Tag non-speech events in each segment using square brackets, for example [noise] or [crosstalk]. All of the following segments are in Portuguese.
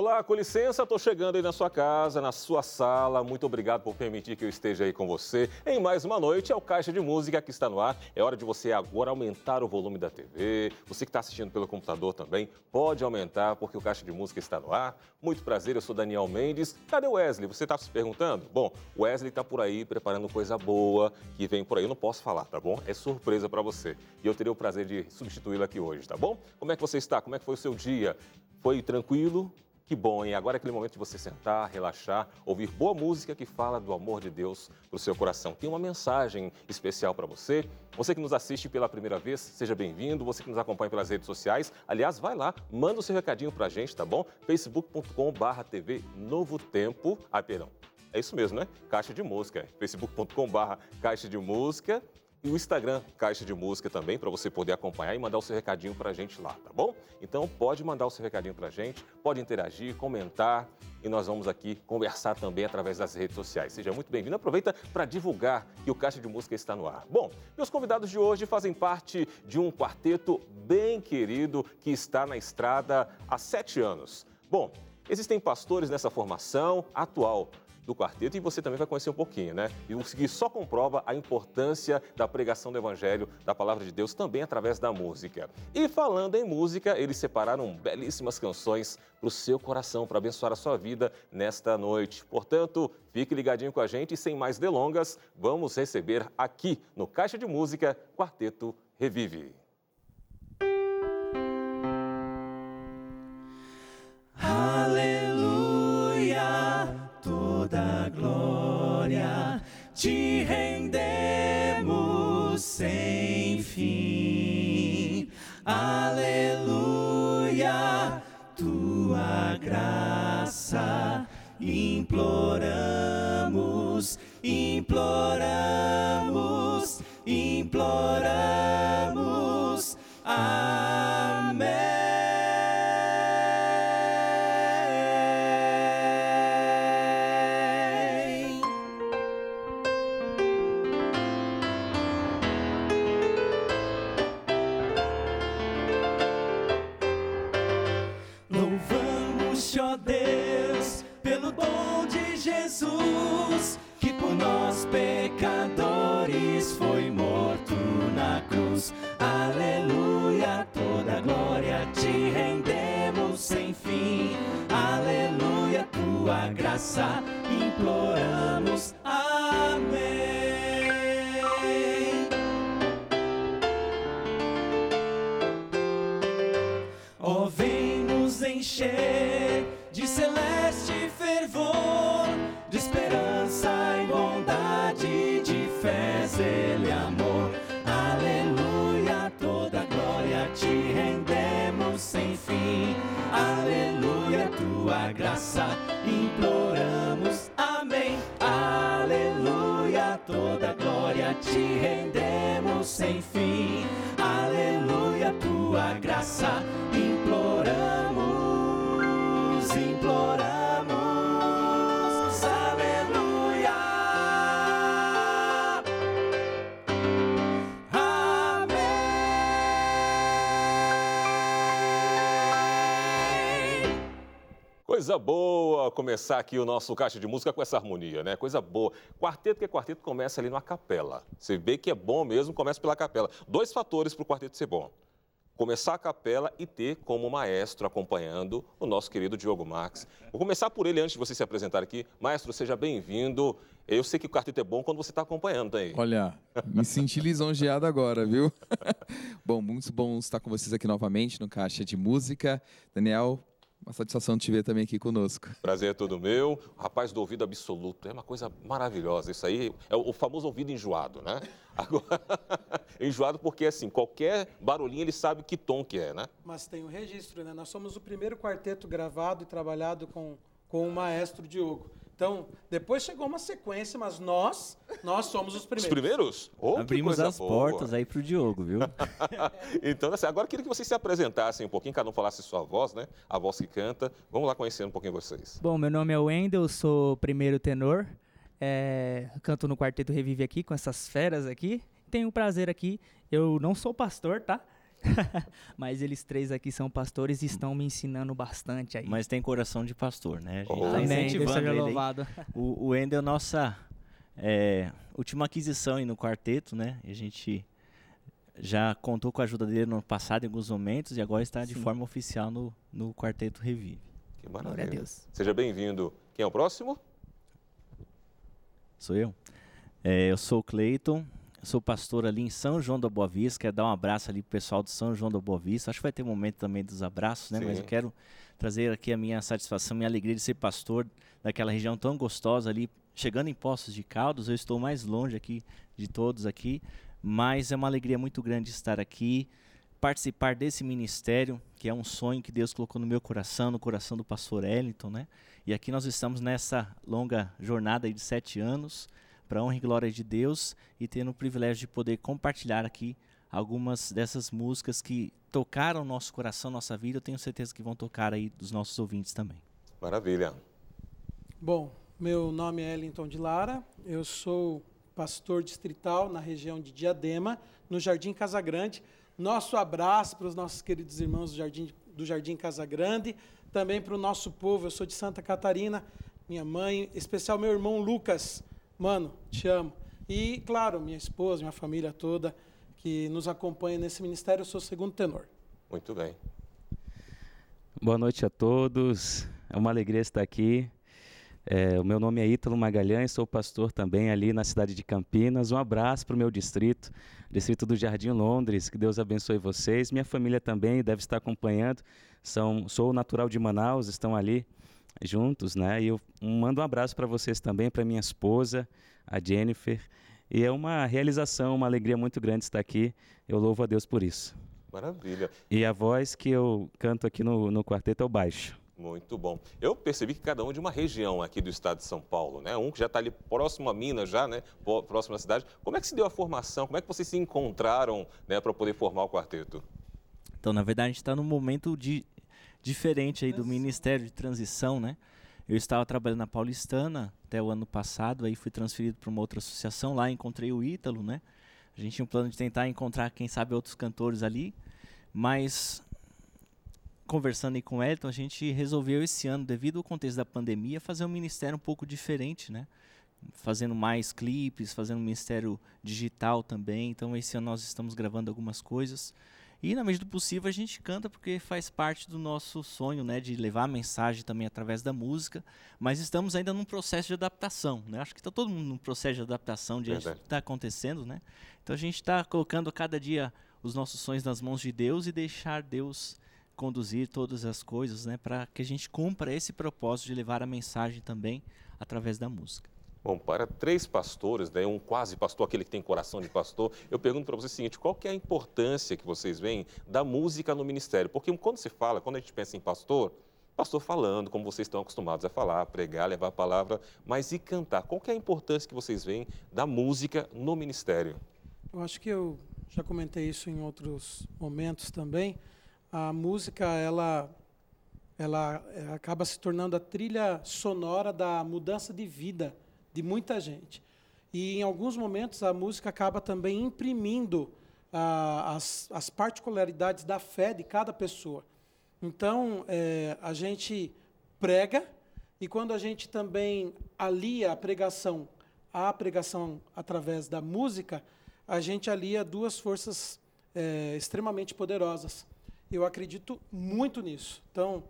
Olá, com licença, estou chegando aí na sua casa, na sua sala. Muito obrigado por permitir que eu esteja aí com você em mais uma noite. É o Caixa de Música que está no ar. É hora de você agora aumentar o volume da TV. Você que está assistindo pelo computador também, pode aumentar, porque o Caixa de Música está no ar. Muito prazer, eu sou Daniel Mendes. Cadê o Wesley? Você está se perguntando? Bom, o Wesley está por aí preparando coisa boa que vem por aí. Eu não posso falar, tá bom? É surpresa para você. E eu terei o prazer de substituí-lo aqui hoje, tá bom? Como é que você está? Como é que foi o seu dia? Foi tranquilo? Que bom, hein? Agora é aquele momento de você sentar, relaxar, ouvir boa música que fala do amor de Deus para o seu coração. Tem uma mensagem especial para você. Você que nos assiste pela primeira vez, seja bem-vindo. Você que nos acompanha pelas redes sociais, aliás, vai lá, manda o seu recadinho para a gente, tá bom? facebook.com.br TV Novo Tempo. Ah, perdão. É isso mesmo, né? Caixa de Música. facebook.com.br Caixa de Música e o Instagram Caixa de Música também, para você poder acompanhar e mandar o seu recadinho para a gente lá, tá bom? Então pode mandar o seu recadinho para a gente, pode interagir, comentar e nós vamos aqui conversar também através das redes sociais. Seja muito bem-vindo. Aproveita para divulgar que o Caixa de Música está no ar. Bom, meus convidados de hoje fazem parte de um quarteto bem querido que está na estrada há sete anos. Bom, existem pastores nessa formação atual do quarteto e você também vai conhecer um pouquinho, né? E o que só comprova a importância da pregação do Evangelho, da palavra de Deus, também através da música. E falando em música, eles separaram belíssimas canções para o seu coração, para abençoar a sua vida nesta noite. Portanto, fique ligadinho com a gente e sem mais delongas, vamos receber aqui no Caixa de Música Quarteto Revive. Te rendemos sem fim. Aleluia, tua graça imploramos, imploramos, imploramos. Amém. Graça imploramos. Amém. Oh, vem nos encher Coisa boa começar aqui o nosso caixa de música com essa harmonia, né? Coisa boa. Quarteto que é quarteto começa ali numa capela. Você vê que é bom mesmo, começa pela capela. Dois fatores para o quarteto ser bom. Começar a capela e ter como maestro acompanhando o nosso querido Diogo Marques. Vou começar por ele antes de você se apresentar aqui. Maestro, seja bem-vindo. Eu sei que o quarteto é bom quando você está acompanhando aí. Olha, me senti lisonjeado agora, viu? [laughs] bom, muito bom estar com vocês aqui novamente no Caixa de Música. Daniel, uma satisfação te ver também aqui conosco. Prazer é todo meu. Rapaz do ouvido absoluto. É uma coisa maravilhosa. Isso aí é o famoso ouvido enjoado, né? [laughs] Agora, [laughs] enjoado porque, assim, qualquer barulhinho ele sabe que tom que é, né? Mas tem um registro, né? Nós somos o primeiro quarteto gravado e trabalhado com, com o maestro Diogo. Então, depois chegou uma sequência, mas nós, nós somos os primeiros. Os primeiros? Oh, Abrimos as boa. portas aí para o Diogo, viu? [laughs] então, assim, agora eu queria que vocês se apresentassem um pouquinho, cada um falasse sua voz, né? A voz que canta. Vamos lá conhecer um pouquinho vocês. Bom, meu nome é Wendel, sou primeiro tenor. É, canto no Quarteto Revive aqui com essas feras aqui. Tenho o prazer aqui. Eu não sou pastor, tá? [laughs] Mas eles três aqui são pastores e estão me ensinando bastante aí. Mas tem coração de pastor, né? A gente Oh. tá incentivando louvado. O, o Wendel é nossa é, última aquisição aí no quarteto, né? A gente já contou com a ajuda dele no passado em alguns momentos e agora está de Sim. forma oficial no, no quarteto Revive. Que Glória a maravilha. Deus. Seja bem-vindo. Quem é o próximo? Sou eu? É, eu sou o Cleiton, sou pastor ali em São João da Boa Vista. Quero dar um abraço ali pro pessoal de São João da Boa Vista. Acho que vai ter um momento também dos abraços, né? Mas Sim. eu quero trazer aqui a minha satisfação, minha alegria de ser pastor daquela região tão gostosa ali. Chegando em Poços de Caldas, eu estou mais longe aqui de todos aqui, mas é uma alegria muito grande estar aqui, participar desse ministério, que é um sonho que Deus colocou no meu coração, no coração do pastor Ellington, né? E aqui nós estamos nessa longa jornada de sete anos, para honra e glória de Deus, e tendo o privilégio de poder compartilhar aqui algumas dessas músicas que tocaram nosso coração, nossa vida. Eu tenho certeza que vão tocar aí dos nossos ouvintes também. Maravilha. Bom, meu nome é Ellington de Lara, eu sou pastor distrital na região de Diadema, no Jardim Casagrande. Nosso abraço para os nossos queridos irmãos do Jardim, do Jardim Casagrande, também para o nosso povo, eu sou de Santa Catarina, minha mãe, em especial meu irmão Lucas, mano, te amo. E, claro, minha esposa, minha família toda que nos acompanha nesse ministério, eu sou o segundo tenor. Muito bem. Boa noite a todos. É uma alegria estar aqui. É, o meu nome é Ítalo Magalhães, sou pastor também ali na cidade de Campinas. Um abraço para o meu distrito, distrito do Jardim Londres. Que Deus abençoe vocês. Minha família também deve estar acompanhando. São, sou natural de Manaus, estão ali juntos, né? E eu mando um abraço para vocês também, para minha esposa, a Jennifer. E é uma realização, uma alegria muito grande estar aqui. Eu louvo a Deus por isso. Maravilha. E a voz que eu canto aqui no, no quarteto é o baixo. Muito bom. Eu percebi que cada um é de uma região aqui do estado de São Paulo, né? Um que já está ali próximo a Minas, já, né? Próximo à cidade. Como é que se deu a formação? Como é que vocês se encontraram, né, para poder formar o quarteto? Então, na verdade, a gente está num momento de, diferente aí do Ministério de Transição, né? Eu estava trabalhando na Paulistana até o ano passado, aí fui transferido para uma outra associação, lá encontrei o Ítalo, né? A gente tinha um plano de tentar encontrar, quem sabe, outros cantores ali, mas conversando aí com o Elton, a gente resolveu esse ano, devido ao contexto da pandemia, fazer um ministério um pouco diferente, né? Fazendo mais clipes, fazendo um ministério digital também. Então, esse ano nós estamos gravando algumas coisas. E, na medida do possível, a gente canta porque faz parte do nosso sonho, né? De levar a mensagem também através da música. Mas estamos ainda num processo de adaptação, né? Acho que está todo mundo num processo de adaptação diante do Verdade. que está acontecendo, né? Então, a gente está colocando cada dia os nossos sonhos nas mãos de Deus e deixar Deus conduzir todas as coisas, né? Para que a gente cumpra esse propósito de levar a mensagem também através da música. Bom, para três pastores, né, um quase pastor, aquele que tem coração de pastor, eu pergunto para vocês o seguinte, qual que é a importância que vocês veem da música no ministério? Porque quando se fala, quando a gente pensa em pastor, pastor falando, como vocês estão acostumados a falar, pregar, levar a palavra, mas e cantar? Qual que é a importância que vocês veem da música no ministério? Eu acho que eu já comentei isso em outros momentos também. A música, ela, ela eh, acaba se tornando a trilha sonora da mudança de vida de muita gente. E em alguns momentos a música acaba também imprimindo ah, as, as particularidades da fé de cada pessoa. Então, eh, a gente prega e quando a gente também alia a pregação à pregação através da música, a gente alia duas forças eh, extremamente poderosas. Eu acredito muito nisso. Então,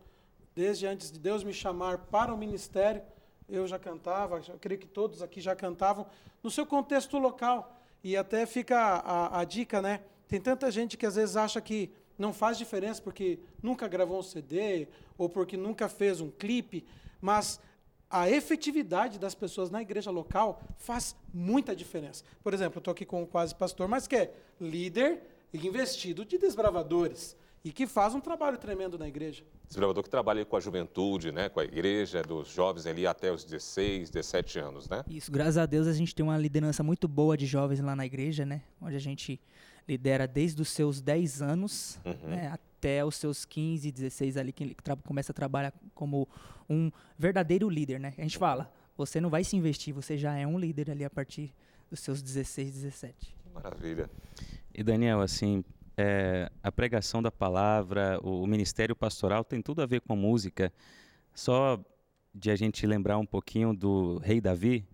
desde antes de Deus me chamar para o ministério, eu já cantava, eu creio que todos aqui já cantavam, no seu contexto local. E até fica a, a dica, né? Tem tanta gente que às vezes acha que não faz diferença porque nunca gravou um CD ou porque nunca fez um clipe, mas a efetividade das pessoas na igreja local faz muita diferença. Por exemplo, eu estou aqui com o quase pastor, mas que é líder investido de desbravadores e que faz um trabalho tremendo na igreja. Desbravador que trabalha com a juventude, né, com a igreja, dos jovens ali até os 16, 17 anos, né? Isso, graças a Deus a gente tem uma liderança muito boa de jovens lá na igreja, né? Onde a gente lidera desde os seus 10 anos Uhum. né, até os seus 15, 16 ali, que começa a trabalhar como um verdadeiro líder, né? A gente fala, você não vai se investir, você já é um líder ali a partir dos seus 16, 17. Maravilha. E Daniel, assim, é, a pregação da palavra, o, o ministério pastoral tem tudo a ver com música. Só de a gente lembrar um pouquinho do rei Davi,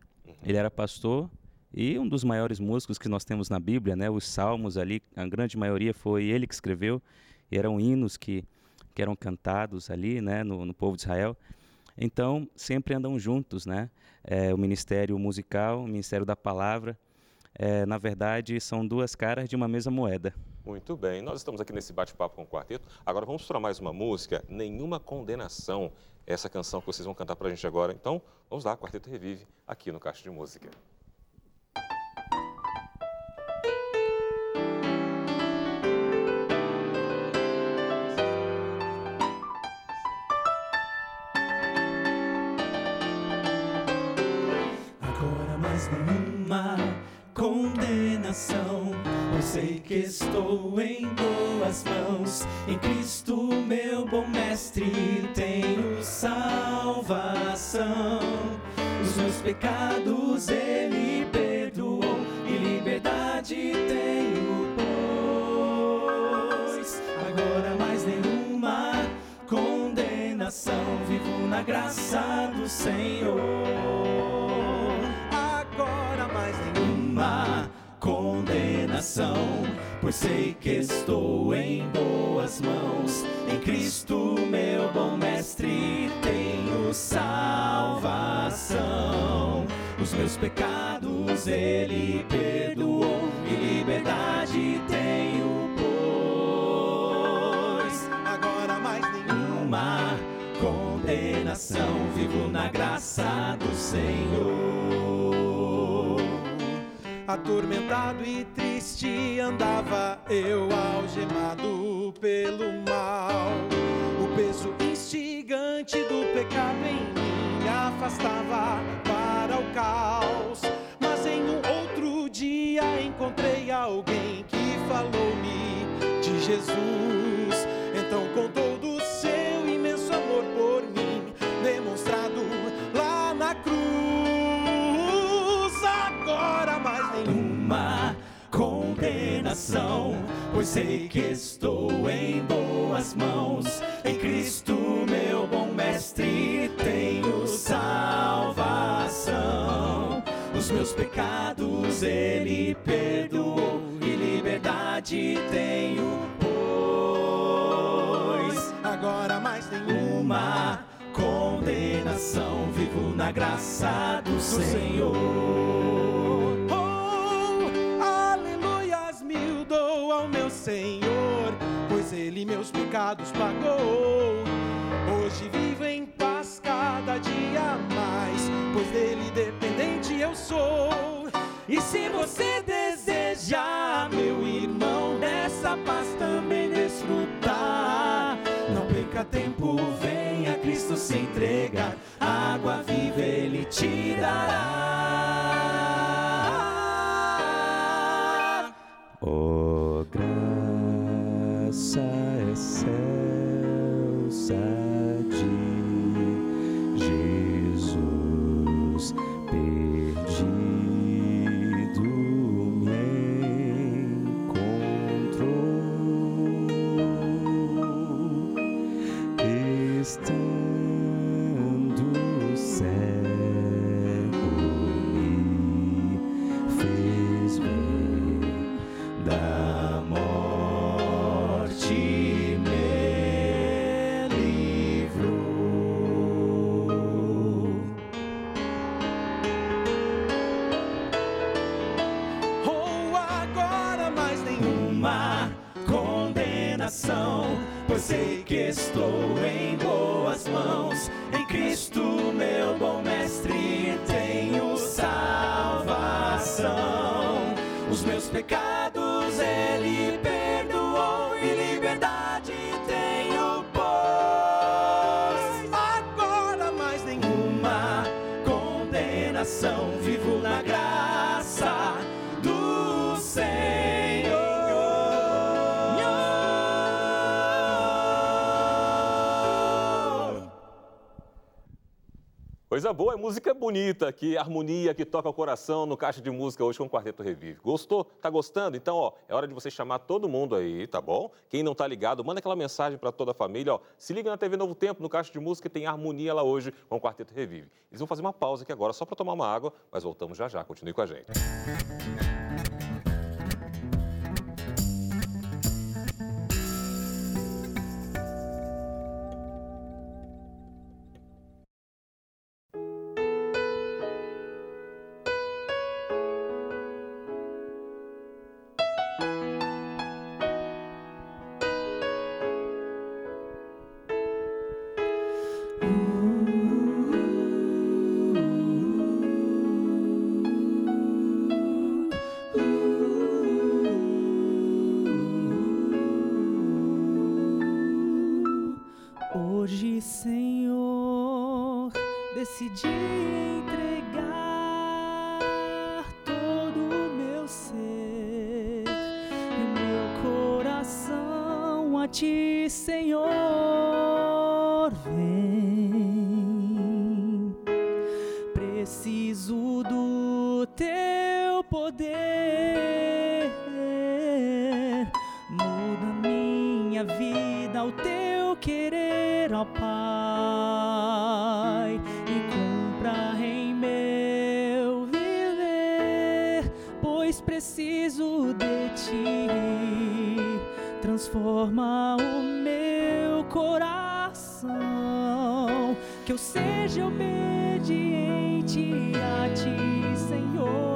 ele era pastor e um dos maiores músicos que nós temos na Bíblia, né? Os salmos ali, a grande maioria foi ele que escreveu, e eram hinos que, que eram cantados ali, né? No, no povo de Israel. Então, sempre andam juntos, né? É, o ministério musical, o ministério da palavra, é, na verdade, são duas caras de uma mesma moeda. Muito bem, nós estamos aqui nesse bate-papo com o quarteto. Agora vamos para mais uma música, Nenhuma Condenação. Essa canção que vocês vão cantar para a gente agora. Então, vamos lá, Quarteto Revive, aqui no Caixa de Música. Sei que estou em boas mãos. Em Cristo, meu bom mestre, tenho salvação. Os meus pecados ele perdoou e liberdade tenho, pois agora mais nenhuma condenação. Vivo na graça do Senhor. Condenação, pois sei que estou em boas mãos. Em Cristo, meu bom mestre, tenho salvação. Os meus pecados ele perdoou e liberdade tenho, pois agora mais nenhuma condenação. Vivo na graça do Senhor. Atormentado e triste andava eu algemado pelo mal. O peso instigante do pecado em mim afastava para o caos. Mas em um outro dia encontrei alguém que falou-me de Jesus. Então contou condenação, pois sei que estou em boas mãos. Em Cristo, meu bom mestre, tenho salvação. Os meus pecados ele perdoou e liberdade tenho, pois agora mais nenhuma uma condenação. Vivo na graça do Senhor. Oh, Senhor, pois Ele meus pecados pagou. Hoje vivo em paz cada dia mais, pois dele dependente eu sou. E se você deseja, meu irmão, dessa paz também desfrutar, não perca tempo, venha a Cristo se entregar, água viva Ele te dará. Oh, side. Pois sei que estou em boas mãos. Em Cristo, meu bom mestre, tenho salvação. Os meus pecados Coisa boa, é música bonita aqui, harmonia que toca o coração no Caixa de Música hoje com o Quarteto Revive. Gostou? Tá gostando? Então, ó, é hora de você chamar todo mundo aí, tá bom? Quem não tá ligado, manda aquela mensagem para toda a família, ó. Se liga na TV Novo Tempo, no Caixa de Música, tem harmonia lá hoje com o Quarteto Revive. Eles vão fazer uma pausa aqui agora só para tomar uma água, mas voltamos já já. Continue com a gente. Hoje, Pai, e cumpra em meu viver, pois preciso de Ti. Transforma o meu coração, que eu seja obediente a Ti, Senhor,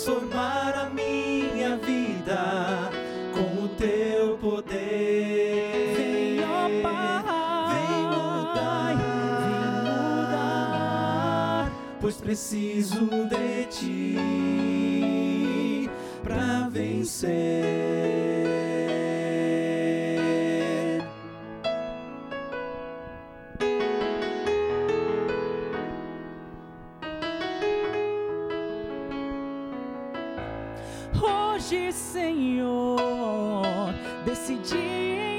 transformar a minha vida com o teu poder. Vem, ó Pai, Vem mudar, vem mudar. pois preciso Hoje, Senhor, decidi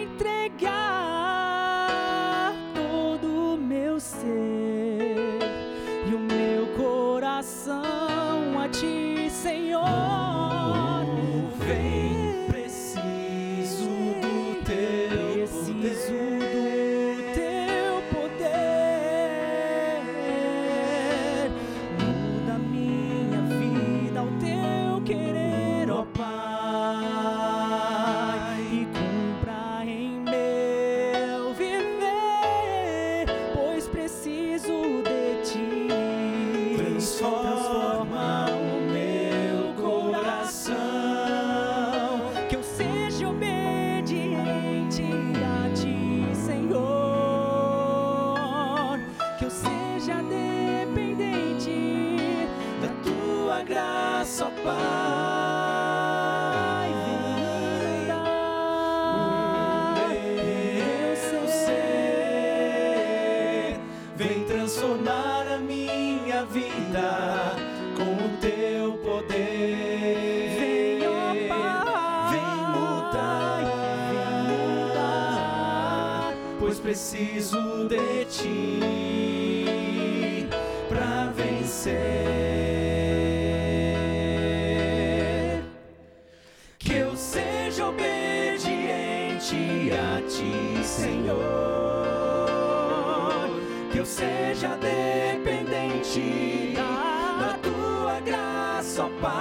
eu seja dependente da tua graça, ó Pai.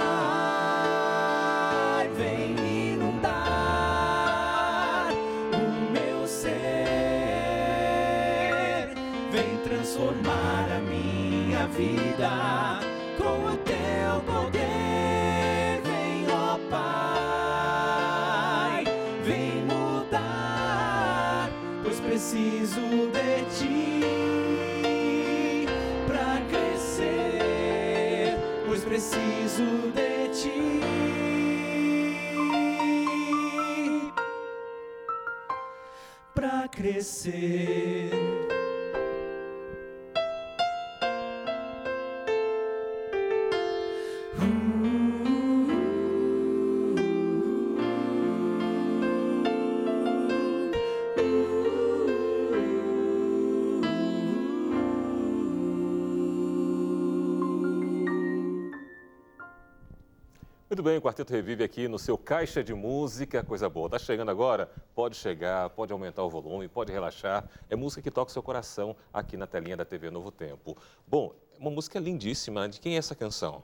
Vem inundar o meu ser. Vem transformar a minha vida see. Muito bem, o Quarteto Revive aqui no seu Caixa de Música, coisa boa. Tá chegando agora? Pode chegar, pode aumentar o volume, pode relaxar. É música que toca o seu coração aqui na telinha da TV Novo Tempo. Bom, uma música lindíssima. De quem é essa canção?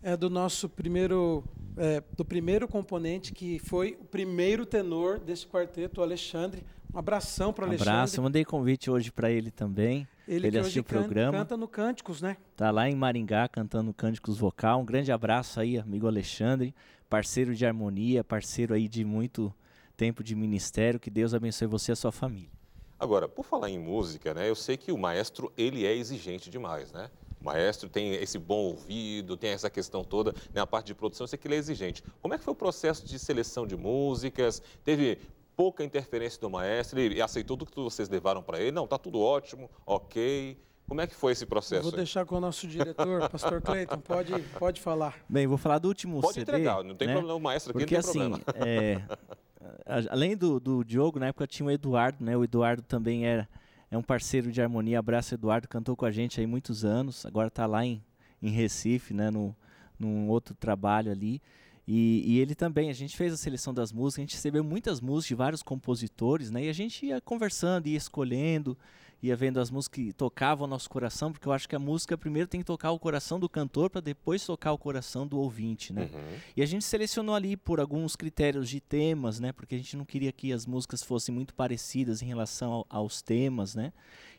É do nosso primeiro, é, do primeiro componente que foi o primeiro tenor desse quarteto, o Alexandre. Um abração para o Alexandre. Abraço, eu mandei convite hoje para ele também. Ele, ele que assistiu hoje o programa. Canta no Cânticos, né? Tá lá em Maringá cantando Cânticos Vocal. Um grande abraço aí, amigo Alexandre, parceiro de harmonia, parceiro aí de muito tempo de ministério. Que Deus abençoe você e a sua família. Agora, por falar em música, né? Eu sei que o maestro ele é exigente demais, né? O maestro tem esse bom ouvido, tem essa questão toda, né? a parte de produção, eu sei que ele é exigente. Como é que foi o processo de seleção de músicas? Teve pouca interferência do maestro, ele aceitou tudo que vocês levaram para ele? Não, tá tudo ótimo, ok. Como é que foi esse processo? Vou deixar com o nosso diretor, [laughs] pastor Cleiton, pode, pode falar. Bem, vou falar do último pode CD. entregar, não tem né? problema, o maestro aqui Porque não tem assim, problema. é, além do, do Diogo, na época tinha o Eduardo, né? O Eduardo também era, é um parceiro de harmonia. Abraço, Eduardo, cantou com a gente aí muitos anos. Agora está lá em, em Recife, né? No, num outro trabalho ali. E, e ele também, a gente fez a seleção das músicas, a gente recebeu muitas músicas de vários compositores, né? E a gente ia conversando, ia escolhendo, ia vendo as músicas que tocavam o nosso coração, porque eu acho que a música primeiro tem que tocar o coração do cantor para depois tocar o coração do ouvinte, né? Uhum. E a gente selecionou ali por alguns critérios de temas, né? Porque a gente não queria que as músicas fossem muito parecidas em relação ao- aos temas, né?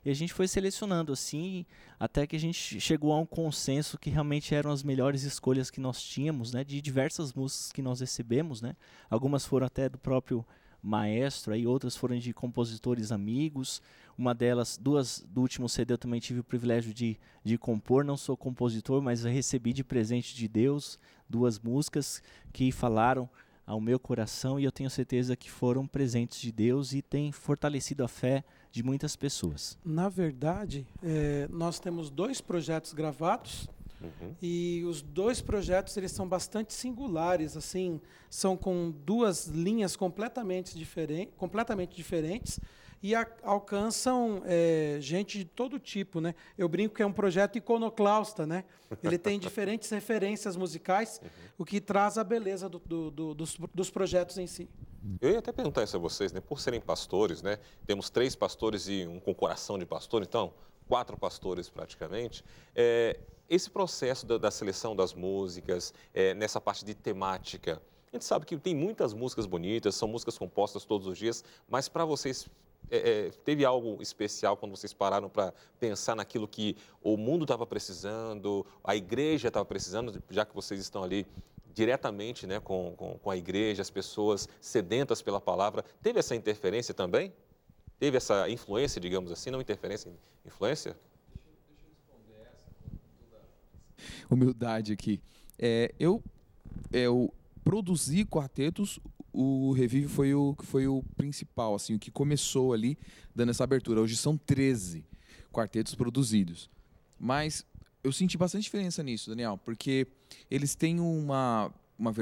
E a gente foi selecionando assim, até que a gente chegou a um consenso que realmente eram as melhores escolhas que nós tínhamos, né? De diversas músicas que nós recebemos, né? Algumas foram até do próprio maestro, aí outras foram de compositores amigos. Uma delas, duas do último CD eu também tive o privilégio de, de compor. Não sou compositor, mas recebi de presente de Deus duas músicas que falaram ao meu coração e eu tenho certeza que foram presentes de Deus e têm fortalecido a fé de muitas pessoas. Na verdade, é, nós temos dois projetos gravados Uhum. e os dois projetos eles são bastante singulares, assim, são com duas linhas completamente, diferen completamente diferentes e a- alcançam é, gente de todo tipo, né? Eu brinco que é um projeto iconoclasta, né? Ele tem diferentes [laughs] referências musicais, o que traz a beleza do- do- do- dos, dos projetos em si. Eu ia até perguntar isso a vocês, né? Por serem pastores, né? Temos três pastores e um com coração de pastor, então, quatro pastores praticamente. É, esse processo da, da seleção das músicas, é, nessa parte de temática, a gente sabe que tem muitas músicas bonitas, são músicas compostas todos os dias, mas para vocês é, é, teve algo especial quando vocês pararam para pensar naquilo que o mundo estava precisando, a igreja estava precisando, já que vocês estão ali diretamente né, com, com, com a igreja, as pessoas sedentas pela palavra. Teve essa interferência também? Teve essa influência, digamos assim, não interferência, influência? humildade aqui. É, eu, eu produzi quartetos, o Revive foi o, foi o principal, assim, o que começou ali, dando essa abertura. Hoje são 13 quartetos produzidos. Mas eu senti bastante diferença nisso, Daniel, porque eles têm uma, uma,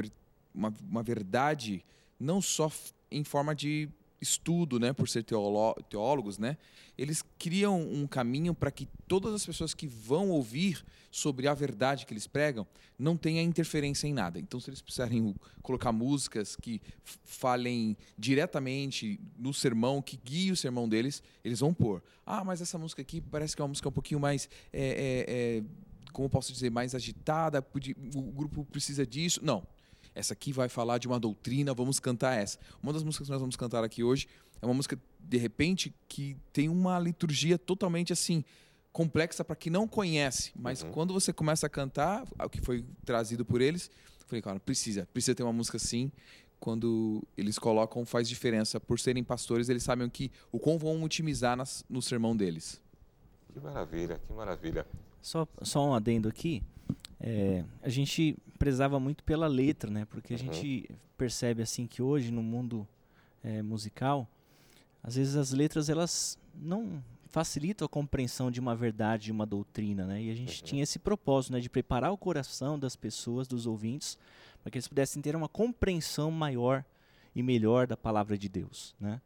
uma, uma verdade não só em forma de estudo, né, por ser teólogos, né, eles criam um caminho para que todas as pessoas que vão ouvir sobre a verdade que eles pregam não tenha interferência em nada. Então, se eles precisarem colocar músicas que falem diretamente no sermão, que guie o sermão deles, eles vão pôr. Ah, mas essa música aqui parece que é uma música um pouquinho mais, é, é, é, como posso dizer, mais agitada, o grupo precisa disso. Não. Essa aqui vai falar de uma doutrina, vamos cantar essa. Uma das músicas que nós vamos cantar aqui hoje é uma música, de repente, que tem uma liturgia totalmente assim, complexa para quem não conhece. Mas Uhum. quando você começa a cantar, o que foi trazido por eles, eu falei, cara, precisa, precisa ter uma música assim. Quando eles colocam, faz diferença. Por serem pastores, eles sabem que o quão vão otimizar nas, no sermão deles. Que maravilha, que maravilha. Só, só um adendo aqui. É, a gente prezava muito pela letra, né? Porque a Uhum. gente percebe assim que hoje no mundo é, musical, às vezes as letras elas não facilitam a compreensão de uma verdade, de uma doutrina, né? E a gente Uhum. tinha esse propósito, né? De preparar o coração das pessoas, dos ouvintes, para que eles pudessem ter uma compreensão maior e melhor da palavra de Deus, né?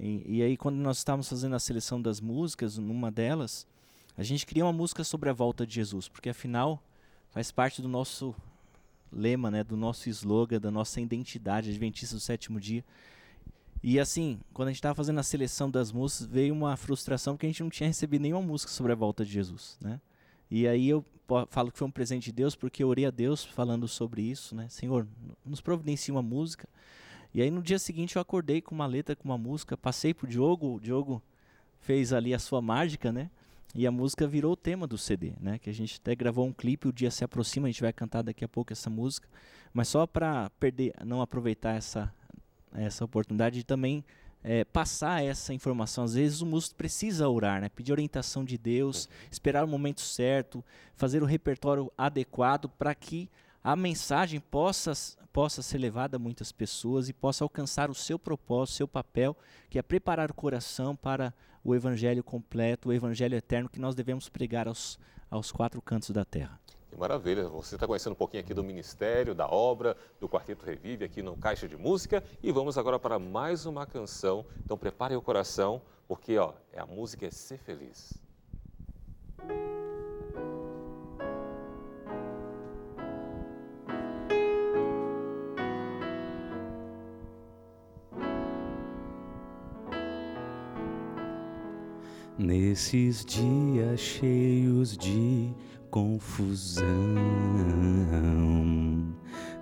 E, e aí quando nós estávamos fazendo a seleção das músicas, numa delas, a gente queria uma música sobre a volta de Jesus, porque afinal faz parte do nosso lema, né, do nosso slogan, da nossa identidade adventista do sétimo dia. E assim, quando a gente estava fazendo a seleção das músicas, veio uma frustração porque a gente não tinha recebido nenhuma música sobre a volta de Jesus, né? E aí eu falo que foi um presente de Deus porque eu orei a Deus falando sobre isso, né? Senhor, nos providencie uma música. E aí no dia seguinte eu acordei com uma letra, com uma música, passei pro Diogo, o Diogo fez ali a sua mágica, né? E a música virou o tema do CD, né? Que a gente até gravou um clipe, o dia se aproxima, a gente vai cantar daqui a pouco essa música. Mas só para perder, não aproveitar essa essa oportunidade de também é, passar essa informação. Às vezes o músico precisa orar, né? pedir orientação de Deus, esperar o momento certo, fazer o repertório adequado para que a mensagem possa, possa ser levada a muitas pessoas e possa alcançar o seu propósito, seu papel, que é preparar o coração para o evangelho completo, o evangelho eterno que nós devemos pregar aos, aos quatro cantos da terra. Que maravilha, você está conhecendo um pouquinho aqui do Ministério, da obra, do Quarteto Revive aqui no Caixa de Música e vamos agora para mais uma canção. Então prepare o coração, porque ó, é a música é Ser Feliz. Nesses dias cheios de confusão.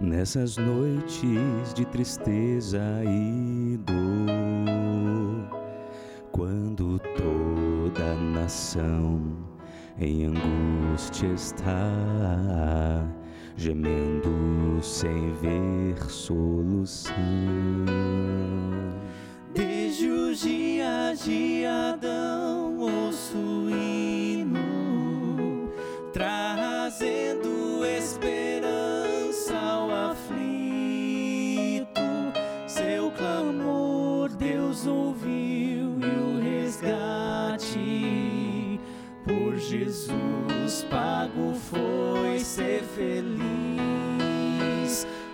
Nessas noites de tristeza e dor, quando toda a nação em angústia está, gemendo sem ver solução. Desde os dias de Jesus pago foi ser feliz.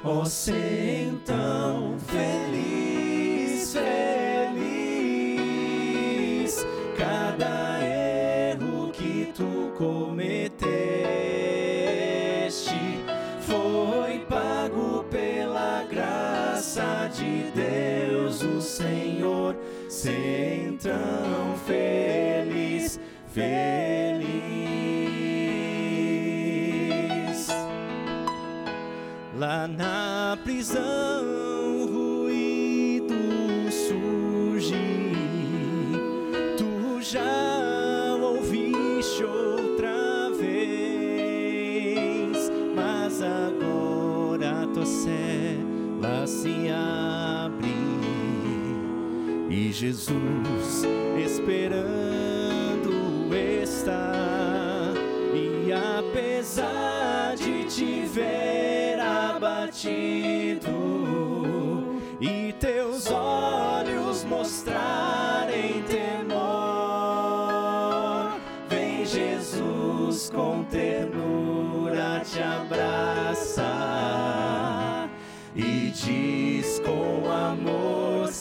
Oh, ser então feliz, Senhor, ser então feliz, feliz. Lá na prisão, ruído surge, tu já ouviste outra vez, mas agora tua cela se Jesus esperando está. E apesar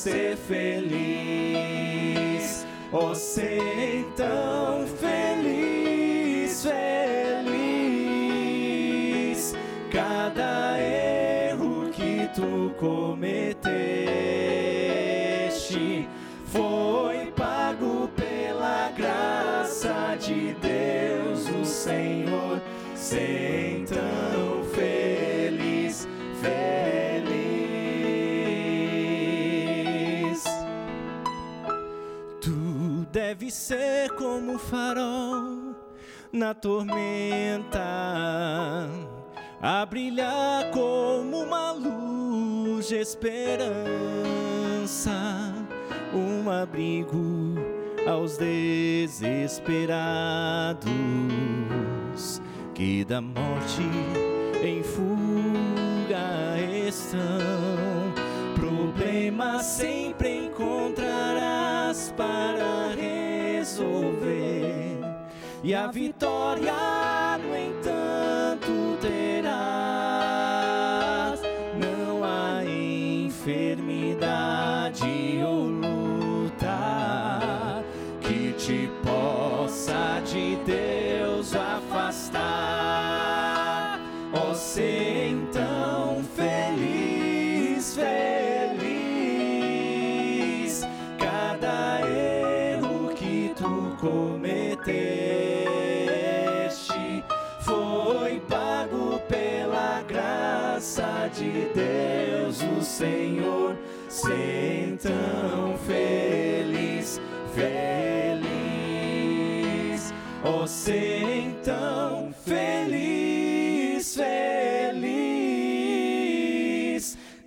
ser feliz. Oh, ser tão feliz, feliz. Cada erro que tu cometeste ser como um farol na tormenta, a brilhar como uma luz de esperança, um abrigo aos desesperados que da morte em fuga estão. Problemas sempre encontrarás para resolver, e a vitória, no entanto, terás. Deus, o Senhor, ser então feliz, feliz, oh, ser então feliz, feliz,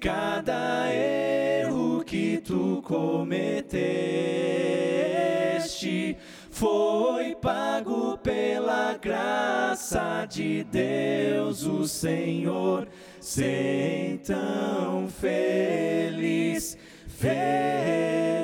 cada erro que tu cometeste foi pago pela graça de Deus, o Senhor. Ser então feliz, feliz.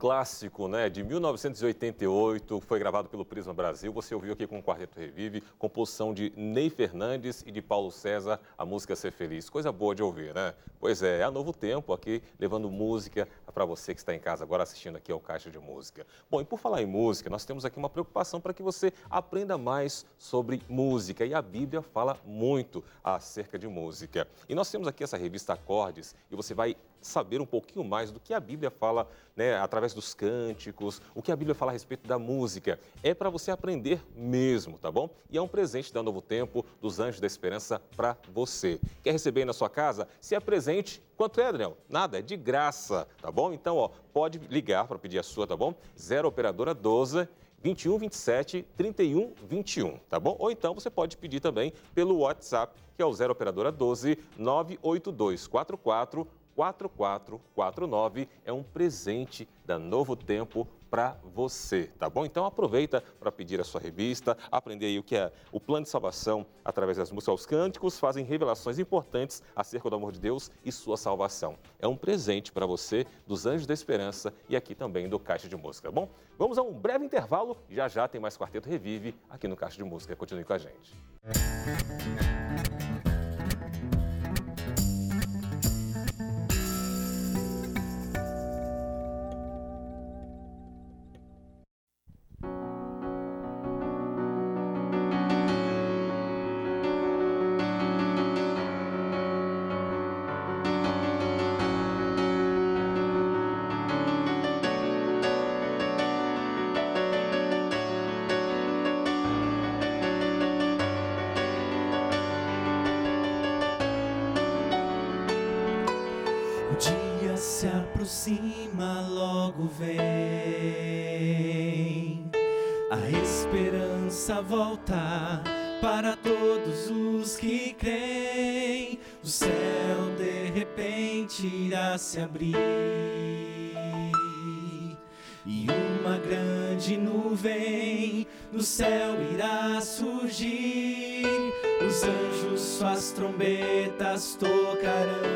Clássico, né, de 1988, foi gravado pelo Prisma Brasil. Você ouviu aqui com o Quarteto Revive, composição de Ney Fernandes e de Paulo César, a música Ser Feliz. Coisa boa de ouvir, né? Pois é, é a Novo Tempo aqui, levando música para você que está em casa agora assistindo aqui ao Caixa de Música. Bom, e por falar em música, nós temos aqui uma preocupação para que você aprenda mais sobre música. E a Bíblia fala muito acerca de música. E nós temos aqui essa revista Acordes e você vai saber um pouquinho mais do que a Bíblia fala, né, através dos cânticos, o que a Bíblia fala a respeito da música. É para você aprender mesmo, tá bom? E é um presente da Novo Tempo, dos Anjos da Esperança, para você. Quer receber aí na sua casa? Se é presente, quanto é, Daniel? Nada, é de graça, tá bom? Então, ó, pode ligar para pedir a sua, tá bom? 0 Operadora 12 21 27 31 21, tá bom? Ou então você pode pedir também pelo WhatsApp, que é o 0 Operadora 12 98244 4449 é um presente da Novo Tempo para você, tá bom? Então aproveita para pedir a sua revista, aprender aí o que é o plano de salvação através das músicas. Os cânticos fazem revelações importantes acerca do amor de Deus e sua salvação. É um presente para você dos Anjos da Esperança e aqui também do Caixa de Música, tá bom? Vamos a um breve intervalo, já já tem mais Quarteto Revive aqui no Caixa de Música. Continue com a gente. O tocarão.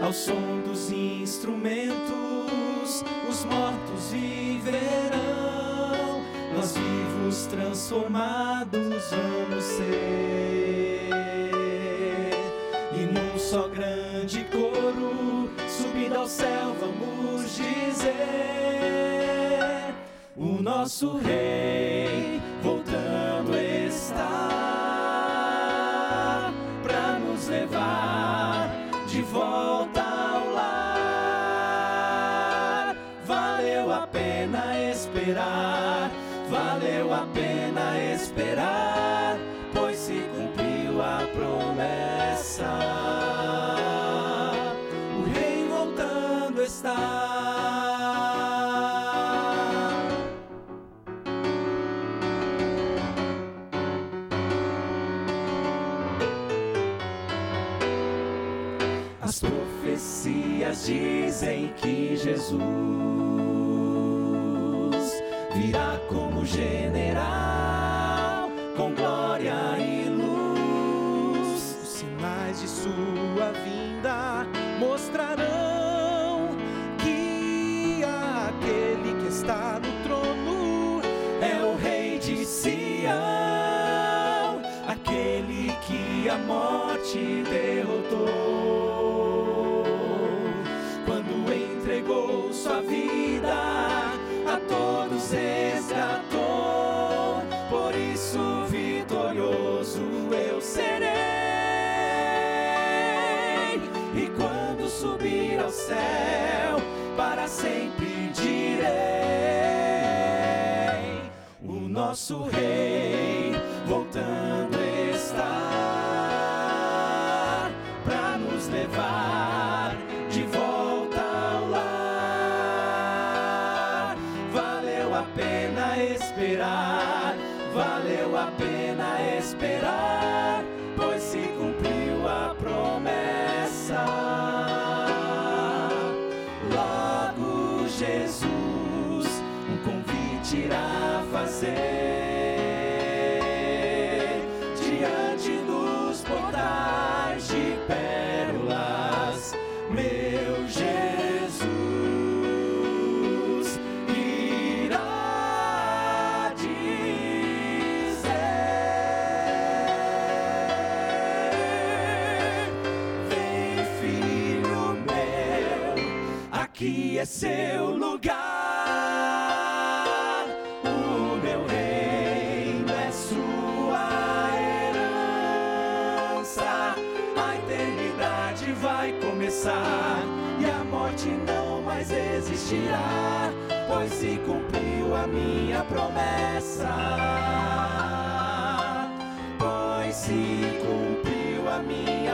Ao som dos instrumentos, os mortos viverão. Nós vivos transformados vamos ser. E num só grande coro, subindo ao céu, vamos dizer: O nosso Rei voltando está O rei voltando está. As profecias dizem que Jesus virá como general, Por isso vitorioso eu serei. E quando subir ao céu, para sempre direi: O nosso rei. É seu lugar. O meu reino é sua herança. A eternidade vai começar e a morte não mais existirá, pois se cumpriu a minha promessa. Pois se cumpriu a minha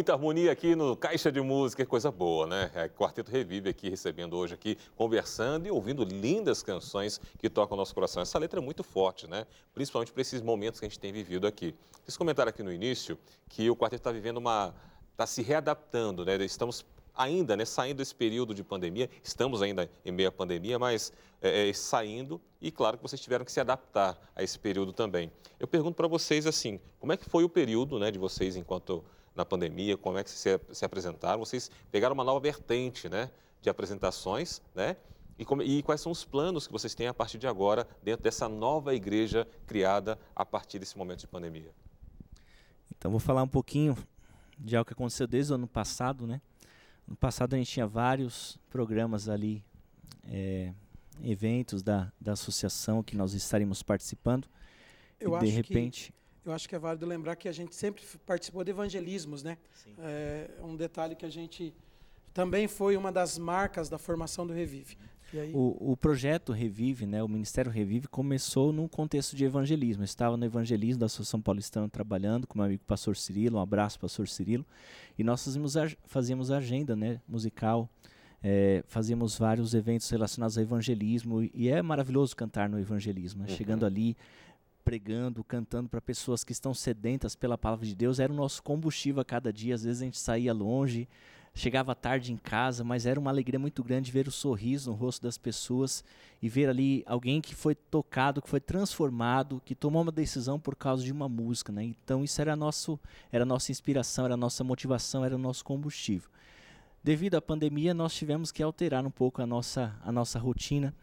Muita harmonia aqui no Caixa de Música, coisa boa, né? É, Quarteto Revive aqui, recebendo hoje aqui, conversando e ouvindo lindas canções que tocam o nosso coração. Essa letra é muito forte, né? Principalmente para esses momentos que a gente tem vivido aqui. Vocês comentaram aqui no início que o Quarteto está vivendo uma... está se readaptando, né? Estamos ainda, né, saindo desse período de pandemia, estamos ainda em meio à pandemia, mas é, é, saindo e claro que vocês tiveram que se adaptar a esse período também. Eu pergunto para vocês assim, como é que foi o período, né, de vocês enquanto na pandemia, como é que se, se apresentaram? Vocês pegaram uma nova vertente, né, de apresentações, né? E, como- e quais são os planos que vocês têm a partir de agora dentro dessa nova igreja criada a partir desse momento de pandemia? Então vou falar um pouquinho de algo que aconteceu desde o ano passado, né? No passado a gente tinha vários programas ali, eh, eventos da, da associação que nós estaríamos participando. Eu e acho de que- repente, Eu acho que é válido lembrar que a gente sempre participou de evangelismos, né? É um detalhe que a gente também foi uma das marcas da formação do Revive. E aí, O, o projeto Revive, né, o Ministério Revive, começou num contexto de evangelismo. Eu estava no evangelismo da Associação Paulistana trabalhando com meu amigo pastor Cirilo, um abraço pastor Cirilo, e nós fazíamos, fazíamos agenda né, musical, eh, fazíamos vários eventos relacionados ao evangelismo, e é maravilhoso cantar no evangelismo, né, Uhum. chegando ali, pregando, cantando para pessoas que estão sedentas pela palavra de Deus, era o nosso combustível a cada dia, às vezes a gente saía longe, chegava tarde em casa, mas era uma alegria muito grande ver o sorriso no rosto das pessoas e ver ali alguém que foi tocado, que foi transformado, que tomou uma decisão por causa de uma música, né? Então isso era nosso, era nossa inspiração, era nossa motivação, era o nosso combustível. Devido à pandemia, nós tivemos que alterar um pouco a nossa, a nossa rotina.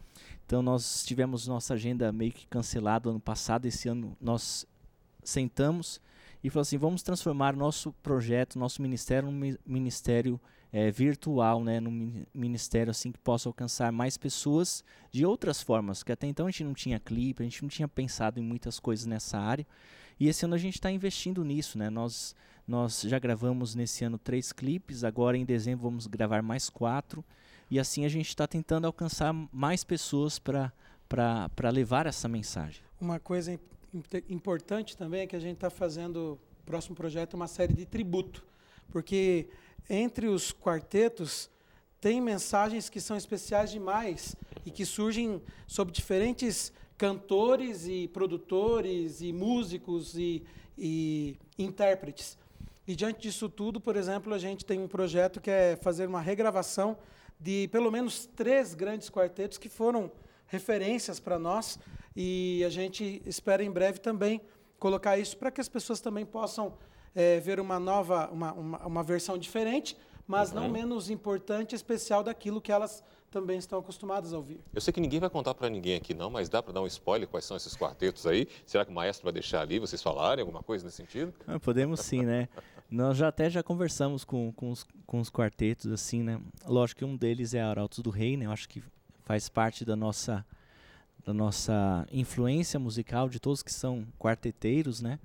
Então nós tivemos nossa agenda meio que cancelada ano passado, esse ano nós sentamos e falou assim, vamos transformar nosso projeto, nosso ministério, num mi- ministério eh, virtual, né, num mi- ministério assim que possa alcançar mais pessoas de outras formas, que até então a gente não tinha clipe, a gente não tinha pensado em muitas coisas nessa área. E esse ano a gente está investindo nisso, né? Nós nós já gravamos nesse ano três clipes, agora em dezembro vamos gravar mais quatro e assim a gente está tentando alcançar mais pessoas para levar essa mensagem. uma coisa importante também é que a gente está fazendo, próximo projeto, uma série de tributo. Porque entre os quartetos tem mensagens que são especiais demais e que surgem sob diferentes cantores e produtores e músicos e, e intérpretes. E diante disso tudo, por exemplo, a gente tem um projeto que é fazer uma regravação de pelo menos três grandes quartetos que foram referências para nós e a gente espera em breve também colocar isso para que as pessoas também possam eh, ver uma nova, uma, uma, uma versão diferente, mas não menos importante e especial daquilo que elas também estão acostumadas a ouvir. Eu sei que ninguém vai contar para ninguém aqui não, mas dá para dar um spoiler quais são esses quartetos aí? Será que o maestro vai deixar ali vocês falarem alguma coisa nesse sentido? Ah, podemos sim, né? [laughs] Nós já até já conversamos com, com, os, com os quartetos, assim, né? Lógico que um deles é Arautos do Rei, né? Eu acho que faz parte da nossa, da nossa influência musical, de todos que são quarteteiros, né?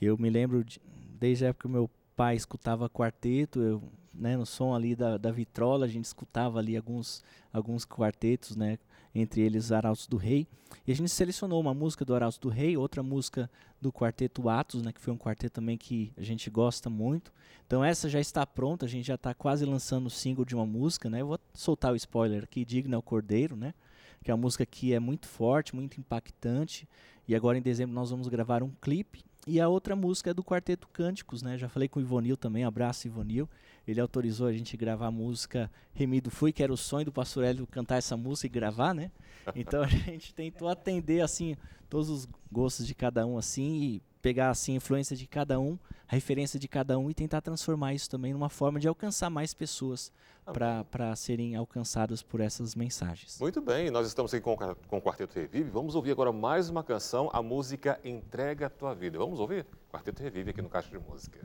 E eu me lembro, de, desde a época que meu pai escutava quarteto, eu, né, no som ali da, da vitrola, a gente escutava ali alguns, alguns quartetos, né? entre eles Arautos do Rei. E a gente selecionou uma música do Arautos do Rei, outra música do Quarteto Atos, né, que foi um quarteto também que a gente gosta muito. Então essa já está pronta, a gente já está quase lançando o single de uma música, né? Eu vou soltar o spoiler aqui, Digno é o Cordeiro, né? Que é uma música que é muito forte, muito impactante. E agora em dezembro nós vamos gravar um clipe. E a outra música é do Quarteto Cânticos, né? Já falei com o Ivonil também, abraço Ivonil ele autorizou a gente gravar a música Remido Fui, que era o sonho do pastor Hélio cantar essa música e gravar, né? Então [laughs] a gente tentou atender assim todos os gostos de cada um assim e pegar assim a influência de cada um, a referência de cada um e tentar transformar isso também numa forma de alcançar mais pessoas para serem alcançadas por essas mensagens. Muito bem, nós estamos aqui com, com o Quarteto Revive. Vamos ouvir agora mais uma canção, a música Entrega a Tua Vida. Vamos ouvir? Quarteto Revive aqui no Caixa de Música.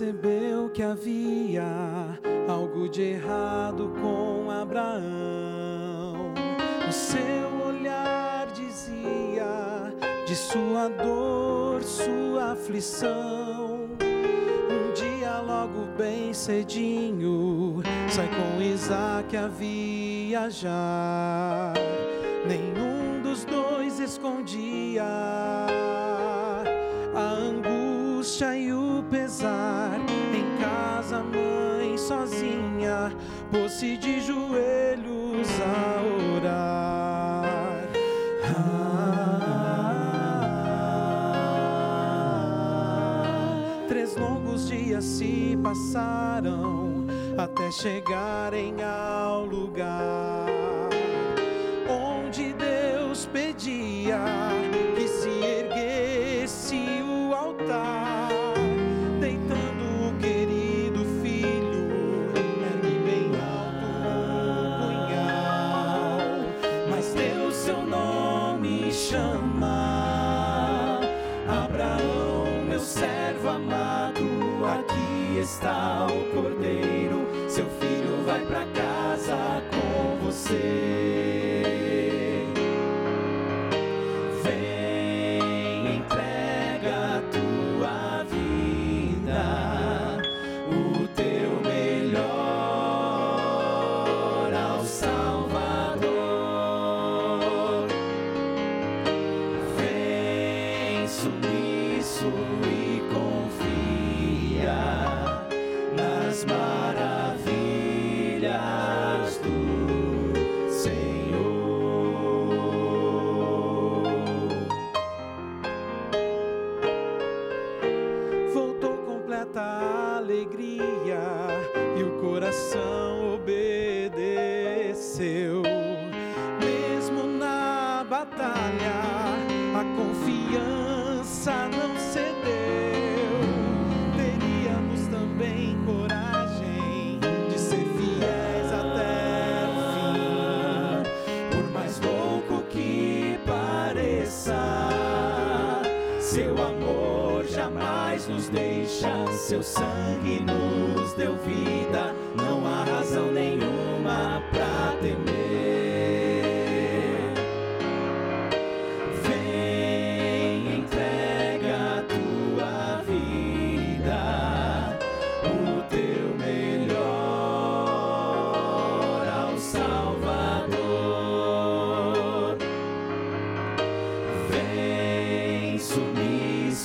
Percebeu que havia algo de errado com Abraão. O seu olhar dizia de sua dor, sua aflição. Um dia, logo bem cedinho, sai com Isaac a viajar. Nenhum dos dois escondia o pesar. Em casa, mãe sozinha, pôs-se de joelhos a orar. Ah, três longos dias se passaram até chegarem ao lugar onde Deus pedia vai para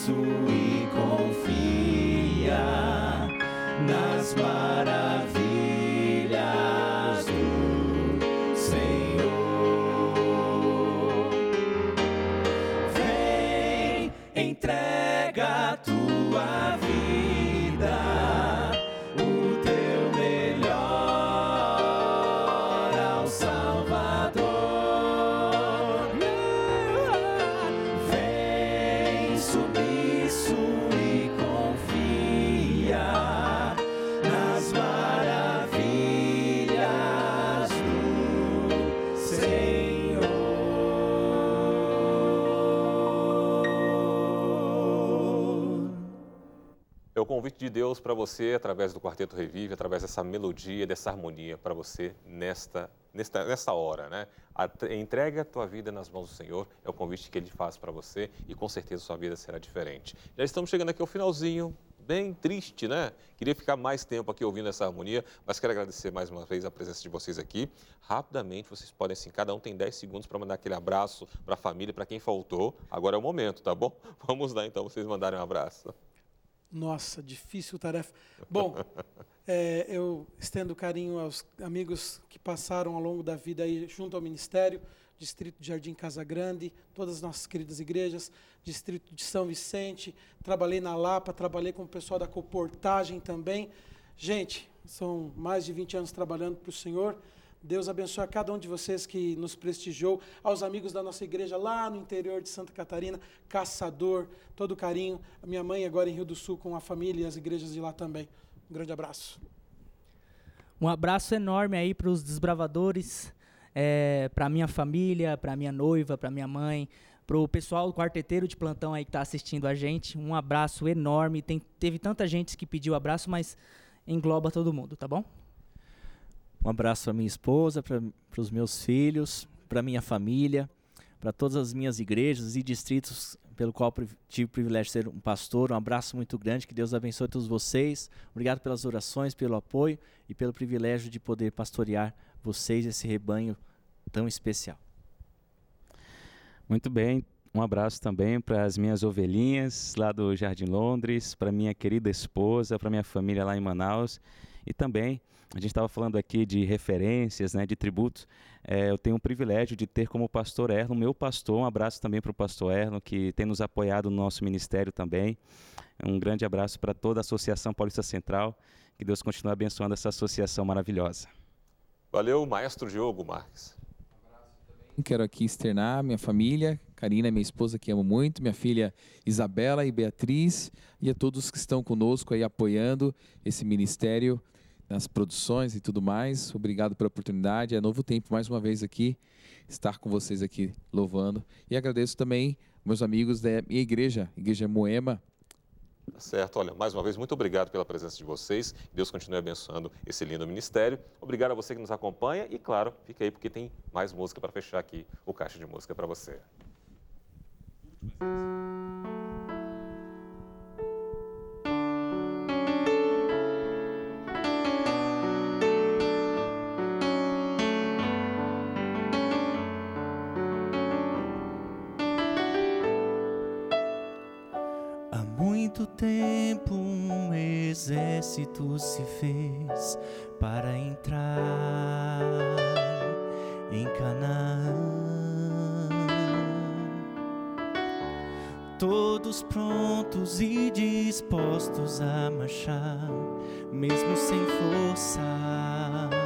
Jesus. Deus para você, através do Quarteto Revive, através dessa melodia, dessa harmonia para você nesta, nesta, nesta hora, né? Entrega a tua vida nas mãos do Senhor, é o convite que Ele faz para você e com certeza sua vida será diferente. Já estamos chegando aqui ao finalzinho, bem triste, né? Queria ficar mais tempo aqui ouvindo essa harmonia, mas quero agradecer mais uma vez a presença de vocês aqui. Rapidamente, vocês podem, assim, cada um tem 10 segundos para mandar aquele abraço para a família, para quem faltou. Agora é o momento, tá bom? [laughs] Vamos lá, então, vocês mandarem um abraço. Nossa, difícil tarefa. Bom, [laughs] é, eu estendo carinho aos amigos que passaram ao longo da vida aí junto ao Ministério, Distrito de Jardim Casa Grande, todas as nossas queridas igrejas, Distrito de São Vicente, trabalhei na Lapa, trabalhei com o pessoal da Coportagem também. Gente, são mais de 20 anos trabalhando para o Senhor. Deus abençoe a cada um de vocês que nos prestigiou, aos amigos da nossa igreja lá no interior de Santa Catarina, Caçador, todo carinho. A minha mãe agora em Rio do Sul com a família e as igrejas de lá também. Um grande abraço. Um abraço enorme aí para os desbravadores, é, para minha família, para minha noiva, para minha mãe, para o pessoal do quarteteiro de plantão aí que está assistindo a gente. Um abraço enorme. Tem, teve tanta gente que pediu abraço, mas engloba todo mundo, tá bom? Um abraço para minha esposa, para os meus filhos, para minha família, para todas as minhas igrejas e distritos pelo qual tive o privilégio de ser um pastor. Um abraço muito grande, que Deus abençoe todos vocês. Obrigado pelas orações, pelo apoio e pelo privilégio de poder pastorear vocês, esse rebanho tão especial. Muito bem. Um abraço também para as minhas ovelhinhas lá do Jardim Londres, para minha querida esposa, para minha família lá em Manaus e também a gente estava falando aqui de referências, né, de tributos. É, eu tenho o privilégio de ter como pastor Erlon, meu pastor. Um abraço também para o pastor Erlon, que tem nos apoiado no nosso ministério também. Um grande abraço para toda a Associação Paulista Central. Que Deus continue abençoando essa associação maravilhosa. Valeu, maestro Diogo Marques. Quero aqui externar minha família, Karina, minha esposa que amo muito, minha filha Isabela e Beatriz, e a todos que estão conosco aí apoiando esse ministério nas produções e tudo mais. Obrigado pela oportunidade. É novo tempo mais uma vez aqui estar com vocês aqui louvando. E agradeço também meus amigos da minha igreja, Igreja Moema. Tá certo. Olha, mais uma vez, muito obrigado pela presença de vocês. Deus continue abençoando esse lindo ministério. Obrigado a você que nos acompanha e, claro, fica aí porque tem mais música para fechar aqui o Caixa de Música para você. Muito tempo um exército se fez para entrar em Canaã. Todos prontos e dispostos a marchar, mesmo sem forças